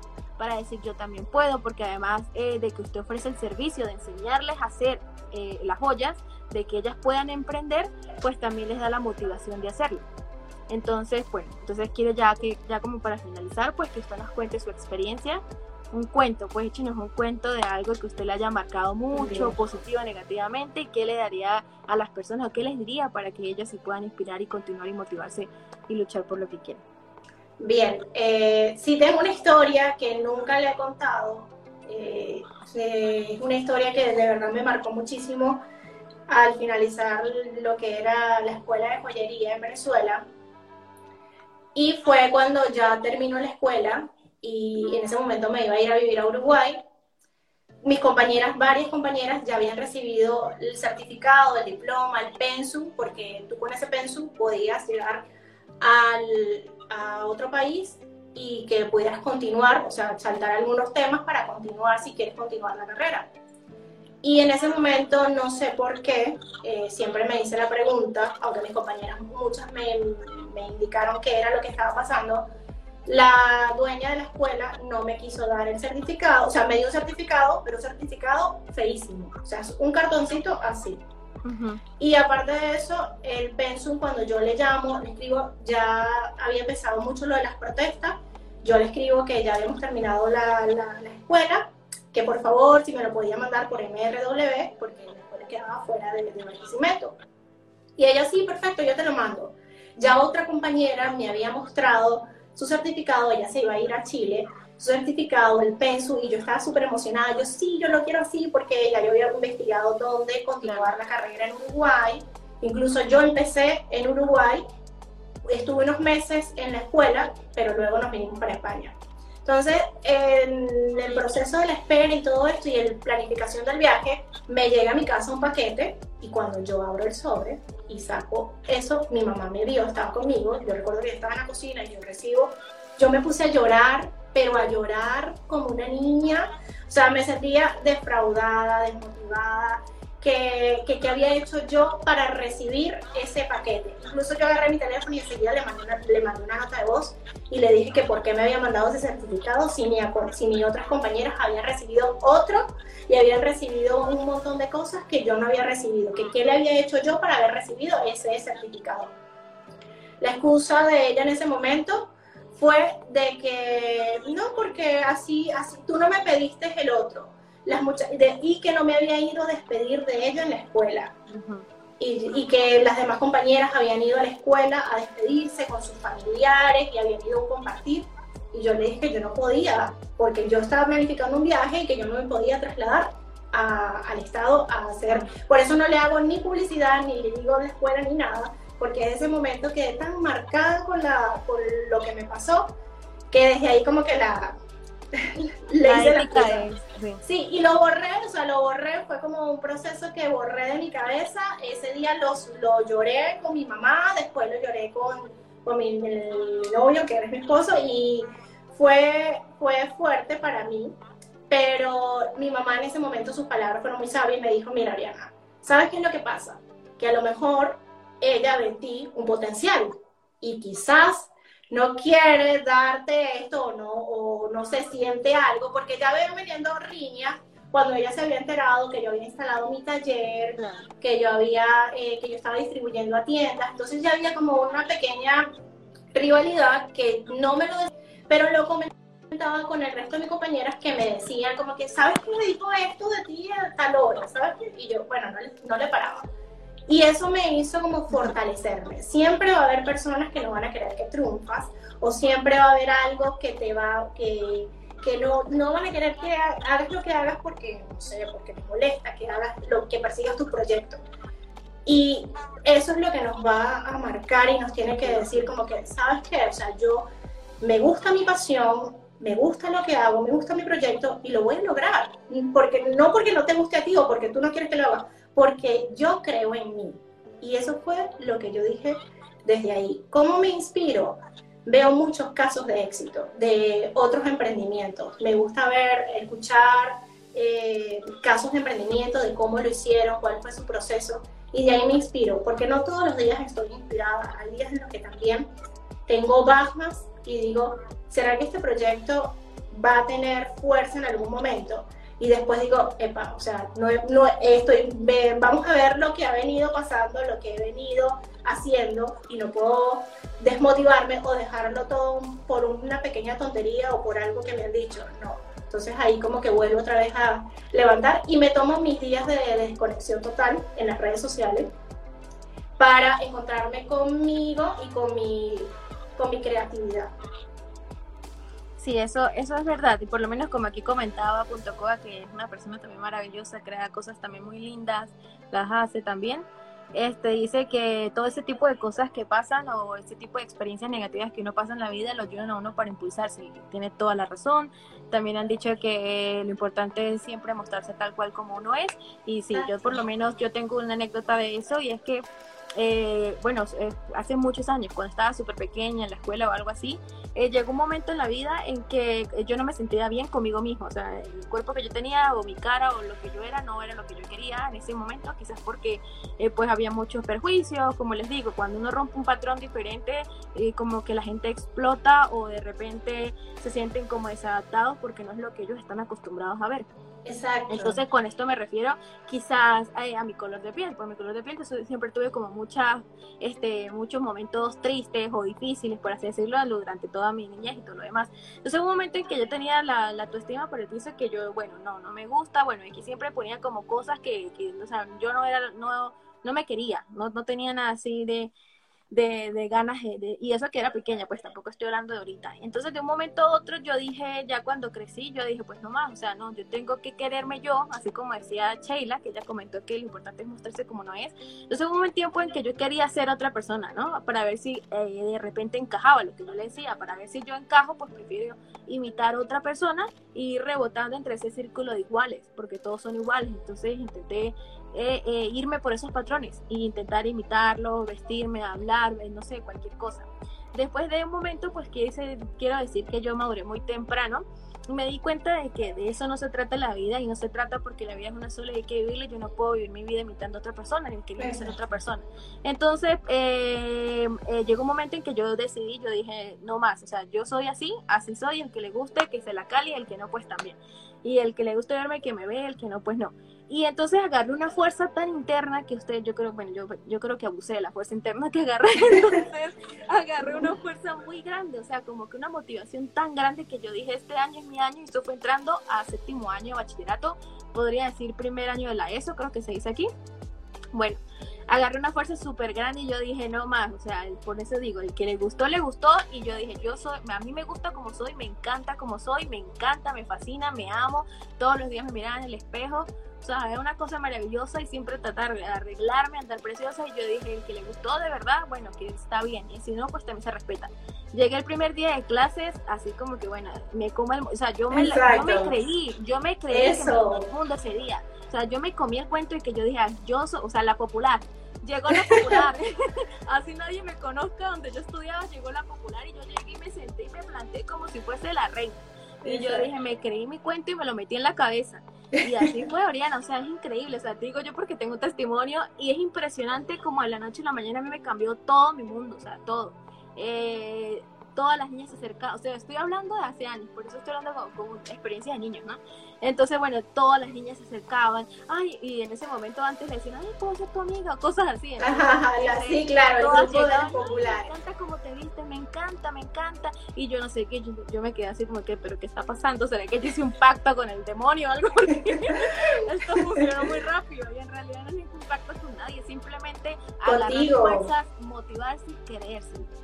para decir yo también puedo, porque además eh, de que usted ofrece el servicio de enseñarles a hacer eh, las joyas, de que ellas puedan emprender, pues también les da la motivación de hacerlo. Entonces, bueno, entonces quiero ya que, ya como para finalizar, pues que usted nos cuente su experiencia, un cuento, pues échenos un cuento de algo que usted le haya marcado mucho, positivo o negativamente, y qué le daría a las personas o qué les diría para que ellas se puedan inspirar y continuar y motivarse y luchar por lo que quieren. Bien, eh, sí tengo una historia que nunca le he contado. Eh, es una historia que de verdad me marcó muchísimo al finalizar lo que era la escuela de joyería en Venezuela. Y fue cuando ya terminó la escuela y en ese momento me iba a ir a vivir a Uruguay. Mis compañeras, varias compañeras, ya habían recibido el certificado, el diploma, el pensum, porque tú con ese pensum podías llegar al, a otro país y que pudieras continuar, o sea, saltar algunos temas para continuar si quieres continuar la carrera. Y en ese momento, no sé por qué, eh, siempre me hice la pregunta, aunque mis compañeras muchas me, me indicaron qué era lo que estaba pasando, la dueña de la escuela no me quiso dar el certificado, o sea, me dio un certificado, pero un certificado feísimo, o sea, un cartoncito así. Y aparte de eso, el pensum, cuando yo le llamo, le escribo, ya había empezado mucho lo de las protestas, yo le escribo que ya habíamos terminado la, la, escuela, que por favor, si me lo podía mandar por MRW, porque la escuela quedaba fuera de, de Barquisimeto. Y ella, sí, perfecto, yo te lo mando. Ya otra compañera me había mostrado su certificado, ella se iba a ir a Chile, certificado, el pensu, y yo estaba súper emocionada. Yo sí, yo lo quiero así porque ya yo había investigado dónde continuar la carrera en Uruguay. Incluso yo empecé en Uruguay, estuve unos meses en la escuela, pero luego nos vinimos para España. Entonces, en el proceso de la espera y todo esto y la planificación del viaje, me llega a mi casa un paquete y cuando yo abro el sobre y saco eso, mi mamá me vio, estaba conmigo, yo recuerdo que estaba en la cocina y yo recibo, yo me puse a llorar pero a llorar como una niña. O sea, me sentía defraudada, desmotivada, que, que, había hecho yo para recibir ese paquete. Incluso yo agarré mi teléfono y enseguida le mandé, una, le mandé una nota de voz y le dije que por qué me había mandado ese certificado si mi, si mis otras compañeras habían recibido otro y habían recibido un montón de cosas que yo no había recibido, que qué le había hecho yo para haber recibido ese certificado. La excusa de ella en ese momento fue de que no, porque así, así tú no me pediste el otro. Las de, y que no me había ido a despedir de ella en la escuela. y, y, que las demás compañeras habían ido a la escuela a despedirse con sus familiares y habían ido a compartir. Y yo le dije que yo no podía, porque yo estaba planificando un viaje y que yo no me podía trasladar. al Estado a hacer, por eso no le hago ni publicidad, ni le digo de escuela, ni nada, porque es ese momento quedé tan marcada con, la, con lo que me pasó, que desde ahí como que la... le hice la sí. sí. y lo borré, o sea, lo borré, fue como un proceso que borré de mi cabeza, ese día los, lo lloré con mi mamá, después lo lloré con, con mi, novio, que era mi esposo, y fue, fue fuerte para mí, pero mi mamá en ese momento sus palabras fueron muy sabias y me dijo, mira Ariana, ¿sabes qué es lo que pasa? Que a lo mejor ella ve en ti un potencial y quizás no quiere darte esto o no, o no se siente algo, porque ya veo veniendo riñas cuando ella se había enterado que yo había instalado mi taller, que yo había, eh, que yo estaba distribuyendo a tiendas, entonces ya había como una pequeña rivalidad que no me lo decía, pero lo comenté estaba con el resto de mis compañeras que me decían como que, ¿sabes qué me dijo esto de ti a tal hora? ¿Sabes Y yo, bueno, no le paraba. Y eso me hizo como fortalecerme. Siempre va a haber personas que no van a querer que triunfas o siempre va a haber algo que te va, que, que no, no van a querer que hagas lo que hagas porque, no sé, porque te molesta, que hagas lo que persigas tu proyecto. Y eso es lo que nos va a marcar y nos tiene que decir como que, ¿sabes qué? O sea, yo me gusta mi pasión, me gusta lo que hago, me gusta mi proyecto y lo voy a lograr. Porque, no porque no te guste a ti o porque tú no quieres que lo haga, porque yo creo en mí. Y eso fue lo que yo dije desde ahí. ¿Cómo me inspiro? Veo muchos casos de éxito de otros emprendimientos. Me gusta ver, escuchar eh, casos de emprendimiento, de cómo lo hicieron, cuál fue su proceso. Y de ahí me inspiro, porque no todos los días estoy inspirada. Hay días en los que también tengo bajas y digo, ¿será que este proyecto va a tener fuerza en algún momento? Y después digo, epa, o sea, no, no estoy, vamos a ver lo que ha venido pasando, lo que he venido haciendo y no puedo desmotivarme o dejarlo todo por una pequeña tontería o por algo que me han dicho, no. Entonces ahí como que vuelvo otra vez a levantar y me tomo mis días de desconexión total en las redes sociales para encontrarme conmigo y con mi con mi creatividad. Sí, eso, eso es verdad. Y por lo menos como aquí comentaba Punto Coa, que es una persona también maravillosa, crea cosas también muy lindas, las hace también. Este dice que todo ese tipo de cosas que pasan o ese tipo de experiencias negativas que uno pasa en la vida lo ayudan a uno para impulsarse. Y tiene toda la razón. También han dicho que lo importante es siempre mostrarse tal cual como uno es. Y sí, yo por lo menos yo tengo una anécdota de eso y es que eh, bueno, eh, hace muchos años, cuando estaba súper pequeña en la escuela o algo así, eh, llegó un momento en la vida en que yo no me sentía bien conmigo mismo, o sea, el cuerpo que yo tenía o mi cara o lo que yo era no era lo que yo quería en ese momento, quizás porque pues había muchos perjuicios, como les digo, cuando uno rompe un patrón diferente, como que la gente explota o de repente se sienten como desadaptados porque no es lo que ellos están acostumbrados a ver. Exacto. Entonces, con esto me refiero quizás eh, a, mi color de piel, por mi color de piel siempre tuve como muchas, este, muchos momentos tristes o difíciles, por así decirlo, durante toda mi niñez y todo lo demás. Entonces, hubo un momento en que yo tenía la, la autoestima por el piso que yo, bueno, no, no me gusta, bueno, y que siempre ponía como cosas que, que o sea, yo no era, no, no me quería, no, no tenía nada así de de, de ganas, de, y eso que era pequeña, pues tampoco estoy hablando de ahorita. Entonces de un momento a otro yo dije, ya cuando crecí, yo dije, pues no más, o sea, no, yo tengo que quererme yo, así como decía Sheila, que ella comentó que lo importante es mostrarse como no es. Entonces hubo un tiempo en que yo quería ser otra persona, ¿no? Para ver si eh, de repente encajaba lo que yo le decía, para ver si yo encajo, pues prefiero imitar a otra persona y rebotando entre ese círculo de iguales, porque todos son iguales. Entonces intenté eh, eh, irme por esos patrones e intentar imitarlos, vestirme, hablar, eh, no sé, cualquier cosa. Después de un momento, pues quiero decir que yo maduré muy temprano y me di cuenta de que de eso no se trata la vida y no se trata porque la vida es una sola y hay que vivirla. Yo no puedo vivir mi vida imitando a otra persona ni queriendo ser otra persona. Entonces, llegó un momento en que yo decidí, yo dije, no más, o sea, yo soy así, así soy, el que le guste, que se la cali, el que no, pues también. Y el que le guste verme, que me ve, el que no, pues no. Y entonces agarré una fuerza tan interna que usted, yo creo, bueno, yo, yo creo que abusé de la fuerza interna que agarré. Entonces agarré una fuerza muy grande, o sea, como que una motivación tan grande que yo dije, este año es mi año y esto fue entrando a séptimo año de bachillerato, podría decir primer año de la ESO, creo que se dice aquí. Bueno, agarré una fuerza súper grande y yo dije, no más, o sea, por eso digo, el que le gustó, le gustó y yo dije, yo soy, a mí me gusta como soy, me encanta como soy, me encanta, me fascina, me amo, todos los días me miraba en el espejo O sea, es una cosa maravillosa y siempre tratar de arreglarme, andar preciosa. Y yo dije, el que le gustó de verdad, bueno, que está bien. Y si no, pues también se respeta. Llegué el primer día de clases, así como que, bueno, me como el... O sea, yo me, yo me creí, yo me creí que todo el mundo ese día. O sea, yo me comí el cuento y que yo dije, ah, yo soy, o sea, la popular. Llegó la popular. así nadie me conozca donde yo estudiaba, llegó la popular y yo llegué y me senté y me planté como si fuese la reina. Y yo dije, me creí mi cuento y me lo metí en la cabeza. Y así fue, Oriana, o sea, es increíble, o sea, te digo yo porque tengo testimonio y es impresionante como de la noche a la mañana a mí me cambió todo mi mundo, o sea, todo. Eh, todas las niñas se acercaban, o sea, estoy hablando de hace años, por eso estoy hablando con, experiencia de niños, ¿no? Entonces, bueno, todas las niñas se acercaban, ay, y en ese momento antes le decían, ay, ¿puedo ser tu amiga? Cosas así. Ajá, sí, claro, el grupo de popular. Me encanta cómo te viste, me encanta, me encanta. Y yo no sé qué, yo, me quedé así como que, ¿pero qué está pasando? ¿Será que yo hice un pacto con el demonio o algo? Esto funcionó muy rápido y en realidad no es ningún pacto con nadie, simplemente agarrar fuerzas, motivarse y quererse.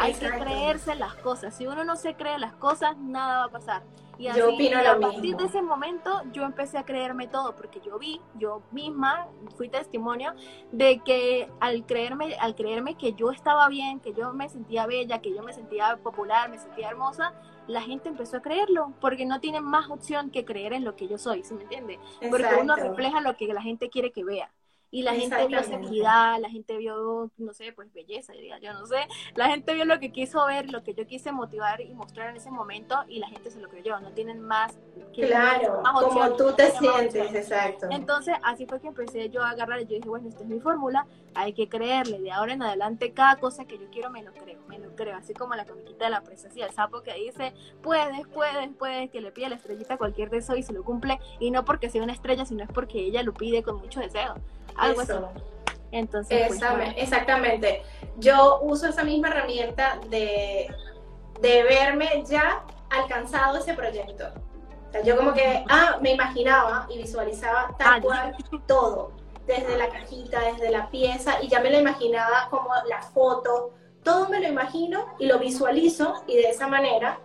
Hay que creerse las cosas. Si uno no se cree las cosas, nada va a pasar. Y así, yo opino a partir de ese momento yo empecé a creerme todo, porque yo vi, yo misma fui testimonio de que al creerme, al creerme que yo estaba bien, que yo me sentía bella, que yo me sentía popular, me sentía hermosa, la gente empezó a creerlo, porque no tienen más opción que creer en lo que yo soy, ¿sí me entiende? Porque uno refleja lo que la gente quiere que vea y la gente vio seguridad, la gente vio, no sé, pues belleza, diría yo, no sé, la gente vio lo que quiso ver, lo que yo quise motivar y mostrar en ese momento y la gente se lo creyó, no tienen más que Claro, como tú te sientes, exacto. Entonces, así fue que empecé yo a agarrar, yo dije, bueno, esta es mi fórmula, hay que creerle, de ahora en adelante cada cosa que yo quiero me lo creo, creo, así como la comiquita de la princesa el sapo que dice, puedes, puedes, puedes, que le pide la estrellita cualquier deseo y se lo cumple, y no porque sea una estrella, sino es porque ella lo pide con mucho deseo algo así. Entonces, pues, exactamente. Yo uso esa misma herramienta de, de verme ya alcanzado ese proyecto. yo como que, ah, me imaginaba y visualizaba tal ah, cual todo, desde la cajita, desde la pieza, y ya me lo imaginaba como la foto, todo me lo imagino y lo visualizo y de esa manera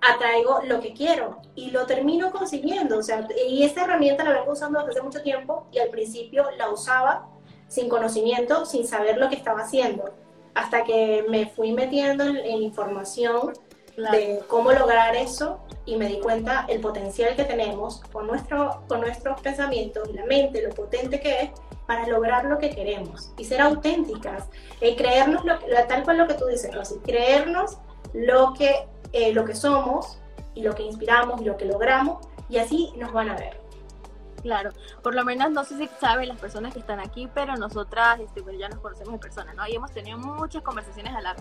atraigo lo que quiero y lo termino consiguiendo. O sea, y esta herramienta la vengo usando desde hace mucho tiempo y al principio la usaba sin conocimiento, sin saber lo que estaba haciendo, hasta que me fui metiendo en, información de cómo lograr eso y me di cuenta el potencial que tenemos con, nuestro, con nuestros pensamientos y la mente, lo potente que es para lograr lo que queremos y ser auténticas, y creernos lo, tal cual lo que tú dices, Rosy, creernos lo que eh, lo que somos y lo que inspiramos y lo que logramos y así nos van a ver. Claro, por lo menos no sé si saben las personas que están aquí, pero nosotras este, ya nos conocemos en persona, ¿no? Y hemos tenido muchas conversaciones a la,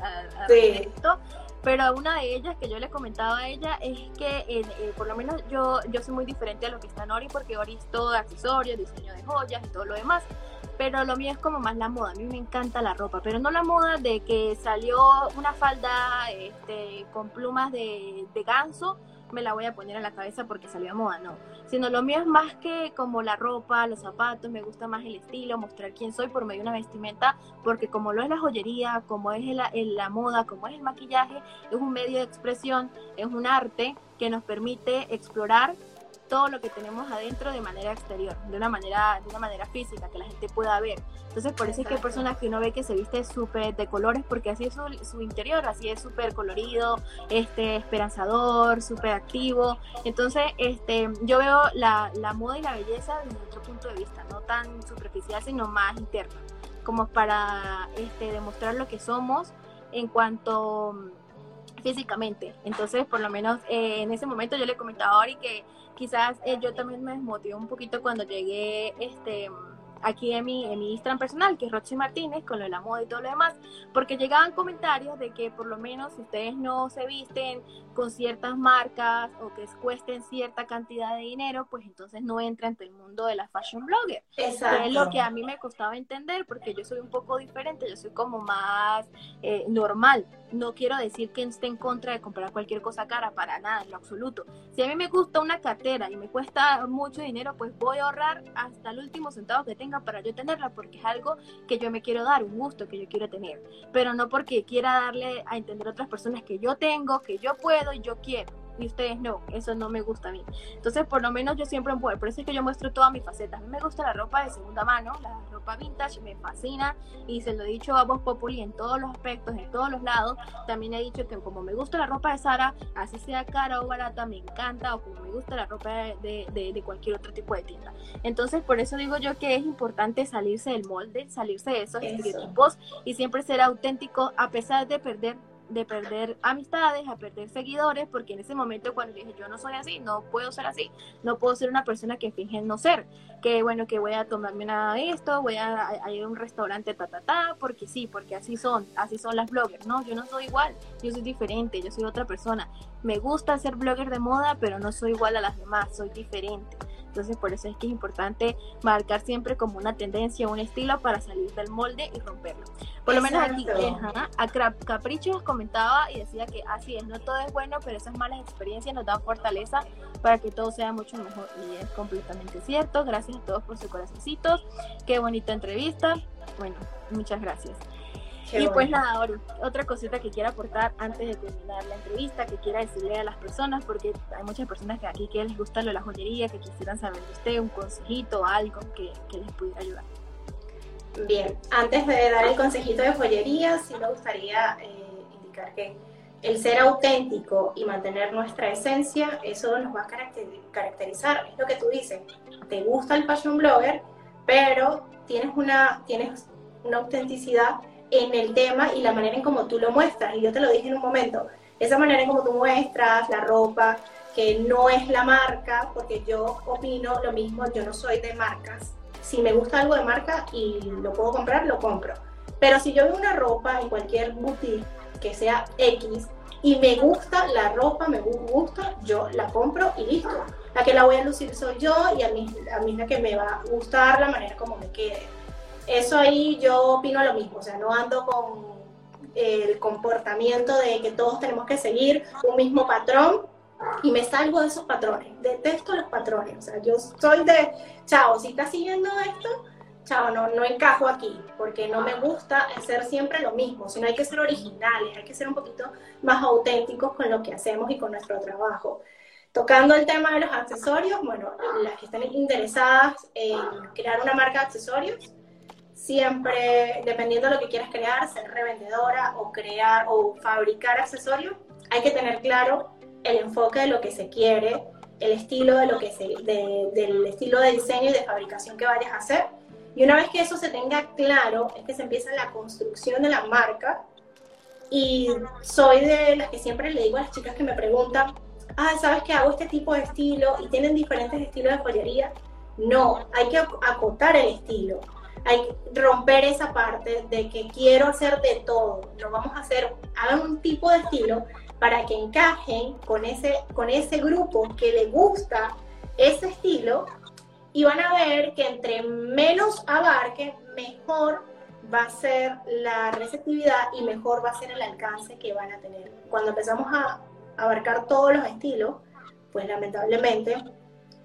esto, pero una de ellas que yo le comentaba a ella es que eh, por lo menos yo, yo soy muy diferente a lo que está Nori, porque Ori es todo accesorios, diseño de joyas y todo lo demás pero lo mío es como más la moda. A mí me encanta la ropa, pero no la moda de que salió una falda este, con plumas de, de ganso, me la voy a poner en la cabeza porque salió a moda, no. Sino lo mío es más que como la ropa, los zapatos, me gusta más el estilo, mostrar quién soy por medio de una vestimenta, porque como lo es la joyería, como es la, la moda, como es el maquillaje, es un medio de expresión, es un arte que nos permite explorar todo lo que tenemos adentro de manera exterior, de una manera, de una manera física, que la gente pueda ver. Entonces, por eso es que hay personas que uno ve que se viste súper de colores, porque así es su, interior, así es súper colorido, este, esperanzador, súper activo. Entonces, este, yo veo la, la moda y la belleza desde otro punto de vista, no tan superficial, sino más interno, como para este, demostrar lo que somos en cuanto mm, físicamente. Entonces, por lo menos eh, en ese momento yo le comentaba a Ori que quizás eh, yo también me desmotivé un poquito cuando llegué este aquí en mi, en mi Instagram personal, que es Roxy Martínez, con lo de la moda y todo lo demás, porque llegaban comentarios de que por lo menos si ustedes no se visten con ciertas marcas o que cuesten cierta cantidad de dinero, pues entonces no entran en el mundo de la fashion blogger. Exacto. es lo que a mí me costaba entender, porque yo soy un poco diferente, yo soy como más eh, normal. No quiero decir que esté en contra de comprar cualquier cosa cara, para nada, en lo absoluto. Si a mí me gusta una cartera y me cuesta mucho dinero, pues voy a ahorrar hasta el último centavo que tenga para yo tenerla, porque es algo que yo me quiero dar, un gusto que yo quiero tener. Pero no porque quiera darle a entender a otras personas que yo tengo, que yo puedo y yo quiero y ustedes no, eso no me gusta a mí. Entonces, por lo menos yo siempre, por eso es que yo muestro todas mis facetas. A mí me gusta la ropa de segunda mano, la ropa vintage, me fascina y se lo he dicho a vos Populi en todos los aspectos, en todos los lados. También he dicho que como me gusta la ropa de Sara, así sea cara o barata, me encanta, o como me gusta la ropa de, de, de cualquier otro tipo de tienda. Entonces, por eso digo yo que es importante salirse del molde, salirse de esos estereotipos y siempre ser auténtico a pesar de perder de perder amistades, a perder seguidores, porque en ese momento cuando dije yo no soy así, no puedo ser así, no puedo ser una persona que finge no ser, que bueno, que voy a tomarme nada de esto, voy a, ir a un restaurante, ta, ta, ta, porque sí, porque así son, así son las bloggers, no, yo no soy igual, yo soy diferente, yo soy otra persona, me gusta ser blogger de moda, pero no soy igual a las demás, soy diferente. Entonces por eso es que es importante marcar siempre como una tendencia, un estilo para salir del molde y romperlo. Por lo menos aquí eh, a Capricho comentaba y decía que así es, no todo es bueno, pero esas malas experiencias nos dan fortaleza para que todo sea mucho mejor. Y es completamente cierto. Gracias a todos por sus corazoncitos. Qué bonita entrevista. Bueno, muchas gracias y pues nada, otra cosita que quiera aportar antes de terminar la entrevista, que quiera decirle a las personas, porque hay muchas personas que aquí que les gusta lo de la joyería, que quisieran saber de usted un consejito, algo que, les pudiera ayudar. Bien, antes de dar el consejito de joyería, sí me gustaría eh, indicar que el ser auténtico y mantener nuestra esencia, eso nos va a caracterizar, es lo que tú dices, te gusta el fashion blogger, pero tienes una, tienes una autenticidad en el tema y la manera en cómo tú lo muestras. Y yo te lo dije en un momento, esa manera en cómo tú muestras la ropa, que no es la marca, porque yo opino lo mismo, yo no soy de marcas. Si me gusta algo de marca y lo puedo comprar, lo compro. Pero si yo veo una ropa en cualquier boutique que sea X y me gusta la ropa, me gusta, yo la compro y listo. La que la voy a lucir soy yo y a mí, a mí la que me va a gustar la manera como me quede eso ahí yo opino lo mismo, o sea, no ando con el comportamiento de que todos tenemos que seguir un mismo patrón y me salgo de esos patrones. Detesto los patrones, o sea, yo soy de, chao, si estás siguiendo esto, chao, no, no encajo aquí, porque no me gusta hacer siempre lo mismo, sino hay que ser originales, hay que ser un poquito más auténticos con lo que hacemos y con nuestro trabajo. Tocando el tema de los accesorios, bueno, las que están interesadas en crear una marca de accesorios, siempre, dependiendo de lo que quieras crear, ser revendedora o crear o fabricar accesorios, hay que tener claro el enfoque de lo que se quiere, el estilo de lo que se, del estilo de diseño y de fabricación que vayas a hacer. Y una vez que eso se tenga claro, es que se empieza la construcción de la marca. Y soy de las que siempre le digo a las chicas que me preguntan, ah, ¿sabes que hago este tipo de estilo y tienen diferentes estilos de joyería? No, hay que acotar el estilo hay que romper esa parte de que quiero hacer de todo. Lo vamos a hacer, hagan un tipo de estilo para que encajen con ese, con ese grupo que le gusta ese estilo y van a ver que entre menos abarque, mejor va a ser la receptividad y mejor va a ser el alcance que van a tener. Cuando empezamos a abarcar todos los estilos, pues lamentablemente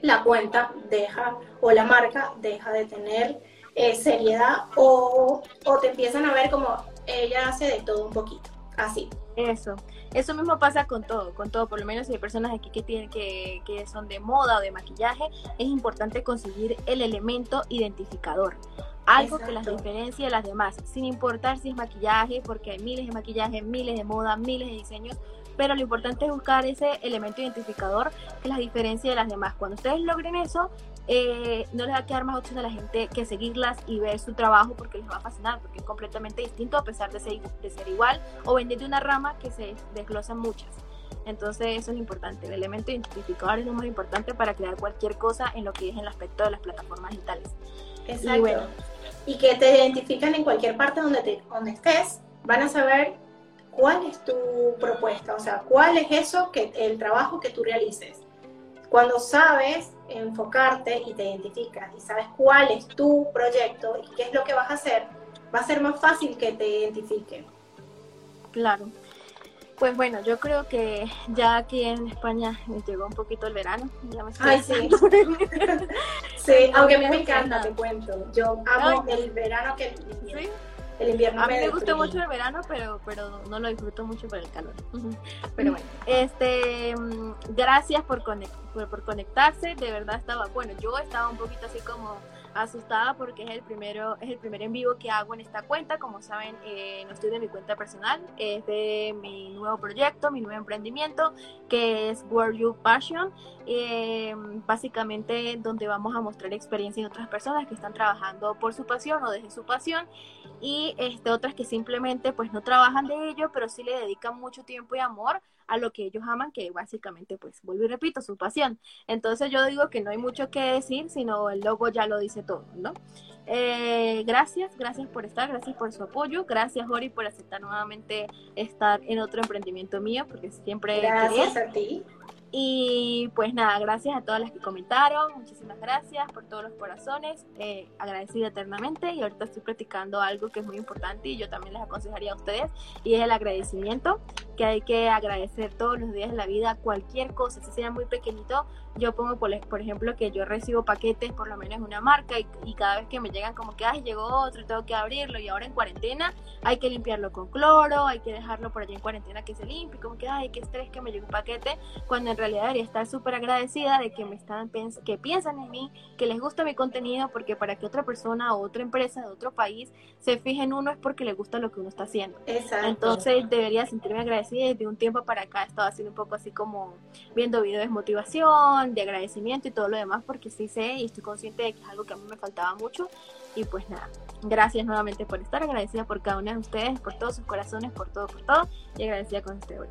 la cuenta deja o la marca deja de tener eh, seriedad o, o te empiezan a ver como ella hace de todo un poquito, así. Eso, eso mismo pasa con todo, con todo, por lo menos si hay personas aquí que tienen que, que son de moda o de maquillaje, es importante conseguir el elemento identificador, algo que las diferencie de las demás, sin importar si es maquillaje, porque hay miles de maquillaje, miles de moda, miles de diseños, pero lo importante es buscar ese elemento identificador que las diferencie de las demás. Cuando ustedes logren eso, eh, no les va a quedar más opción a la gente que seguirlas y ver su trabajo porque les va a fascinar, porque es completamente distinto a pesar de ser, de ser igual o vender de una rama que se desglosan muchas. Entonces eso es importante, el elemento identificador es lo más importante para crear cualquier cosa en lo que es el aspecto de las plataformas digitales. Exacto. Y, bueno, y que te identifican en cualquier parte donde, te, donde estés, van a saber cuál es tu propuesta, o sea, cuál es eso que el trabajo que tú realices. Cuando sabes enfocarte y te identificas y sabes cuál es tu proyecto y qué es lo que vas a hacer, va a ser más fácil que te identifiquen. Claro. Pues bueno, yo creo que ya aquí en España me llegó un poquito el verano. Ya me Ay, sí. sí, aunque a mí me encanta, te cuento. Yo amo el verano que ¿Sí? El invierno a mí me, gusta mucho el verano, pero, pero no lo disfruto mucho por el calor. Pero bueno, este, mm, gracias por, por conectarse. De verdad estaba, bueno, yo estaba un poquito así como asustada porque es el primero es el primer en vivo que hago en esta cuenta. Como saben eh, no estoy de mi cuenta personal es de mi nuevo proyecto mi nuevo emprendimiento que es World You Passion eh, básicamente donde vamos a mostrar experiencias de otras personas que están trabajando por su pasión o desde su pasión y este otras que simplemente pues no trabajan de ello pero sí le dedican mucho tiempo y amor a lo que ellos aman, que básicamente, pues, vuelvo y repito, su pasión. Entonces yo digo que no hay mucho que decir, sino el logo ya lo dice todo, ¿no? Eh, gracias, gracias por estar, gracias por su apoyo, gracias Ori por aceptar nuevamente estar en otro emprendimiento mío, porque siempre... Gracias a ti. Y pues nada, gracias a todas las que comentaron, muchísimas gracias por todos los corazones, eh, agradecida eternamente y ahorita estoy practicando algo que es muy importante y yo también les aconsejaría a ustedes y es el agradecimiento, que hay que agradecer todos los días de la vida cualquier cosa, si sea muy pequeñito, yo pongo por, ejemplo que yo recibo paquetes por lo menos una marca y, y, cada vez que me llegan como que, ay, llegó otro, tengo que abrirlo y ahora en cuarentena hay que limpiarlo con cloro, hay que dejarlo por allí en cuarentena que se limpie, como que, ay, qué estrés que me llegó un paquete, cuando en realidad debería estar súper agradecida de que me están que piensan en mí, que les gusta mi contenido, porque para que otra persona o otra empresa de otro país se fije en uno es porque le gusta lo que uno está haciendo. Exacto. Entonces debería sentirme agradecida desde un tiempo para acá he estado haciendo un poco así como viendo videos de de agradecimiento y todo lo demás, porque sí sé y estoy consciente de que es algo que a mí me faltaba mucho. Y pues nada, gracias nuevamente por estar agradecida por cada uno de ustedes, por todos sus corazones, por todo, por todo, y agradecida con este hoy.